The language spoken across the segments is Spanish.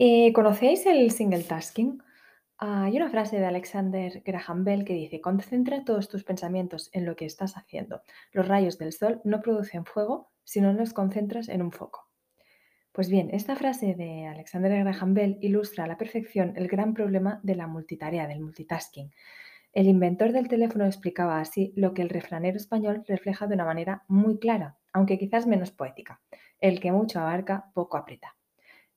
Eh, ¿conocéis el single tasking? Ah, hay una frase de Alexander Graham Bell que dice, concentra todos tus pensamientos en lo que estás haciendo. Los rayos del sol no producen fuego si no los concentras en un foco. Pues bien, esta frase de Alexander Graham Bell ilustra a la perfección el gran problema de la multitarea, del multitasking. El inventor del teléfono explicaba así lo que el refranero español refleja de una manera muy clara, aunque quizás menos poética. El que mucho abarca, poco aprieta.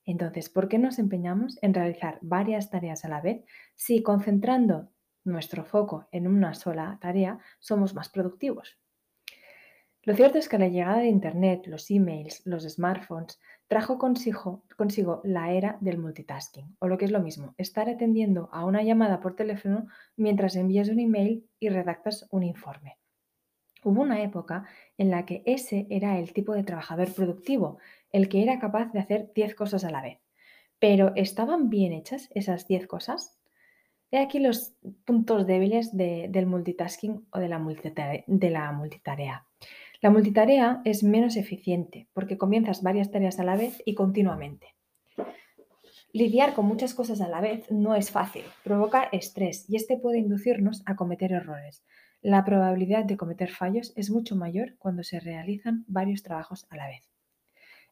Entonces, ¿por qué nos empeñamos en realizar varias tareas a la vez si concentrando nuestro foco en una sola tarea somos más productivos? Lo cierto es que la llegada de Internet, los emails, los smartphones, trajo consigo, la era del multitasking, o lo que es lo mismo, estar atendiendo a una llamada por teléfono mientras envías un email y redactas un informe. Hubo una época en la que ese era el tipo de trabajador productivo, el que era capaz de hacer 10 cosas a la vez. Pero ¿estaban bien hechas esas 10 cosas? He aquí los puntos débiles del multitasking o de la, de la multitarea. La multitarea es menos eficiente porque comienzas varias tareas a la vez y continuamente. Lidiar con muchas cosas a la vez no es fácil, provoca estrés y este puede inducirnos a cometer errores. La probabilidad de cometer fallos es mucho mayor cuando se realizan varios trabajos a la vez.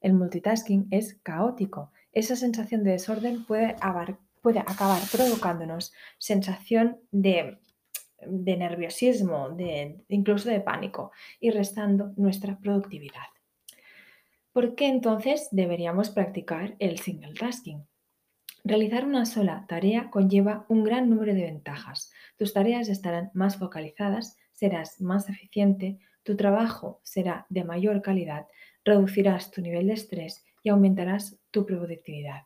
El multitasking es caótico. Esa sensación de desorden puede, acabar provocándonos sensación de, nerviosismo, de, incluso de pánico y restando nuestra productividad. ¿Por qué entonces deberíamos practicar el single tasking? Realizar una sola tarea conlleva un gran número de ventajas. Tus tareas estarán más focalizadas, serás más eficiente, tu trabajo será de mayor calidad, reducirás tu nivel de estrés y aumentarás tu productividad.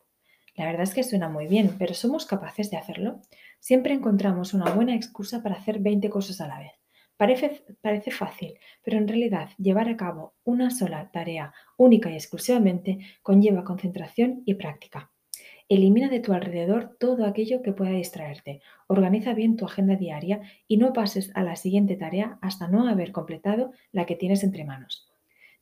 La verdad es que suena muy bien, pero ¿somos capaces de hacerlo? Siempre encontramos una buena excusa para hacer 20 cosas a la vez. Parece, parece, fácil, pero en realidad llevar a cabo una sola tarea única y exclusivamente conlleva concentración y práctica. Elimina de tu alrededor todo aquello que pueda distraerte. Organiza bien tu agenda diaria y no pases a la siguiente tarea hasta no haber completado la que tienes entre manos.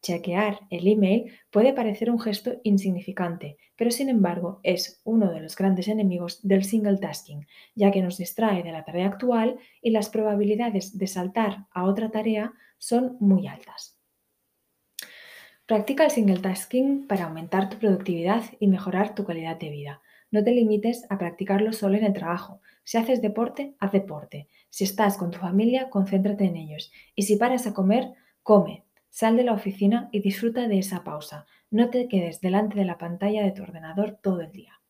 Chequear el email puede parecer un gesto insignificante, pero sin embargo es uno de los grandes enemigos del single tasking, ya que nos distrae de la tarea actual y las probabilidades de saltar a otra tarea son muy altas. Practica el single tasking para aumentar tu productividad y mejorar tu calidad de vida. No te limites a practicarlo solo en el trabajo. Si haces deporte, haz deporte. Si estás con tu familia, concéntrate en ellos. Y si paras a comer, come. Sal de la oficina y disfruta de esa pausa. No te quedes delante de la pantalla de tu ordenador todo el día.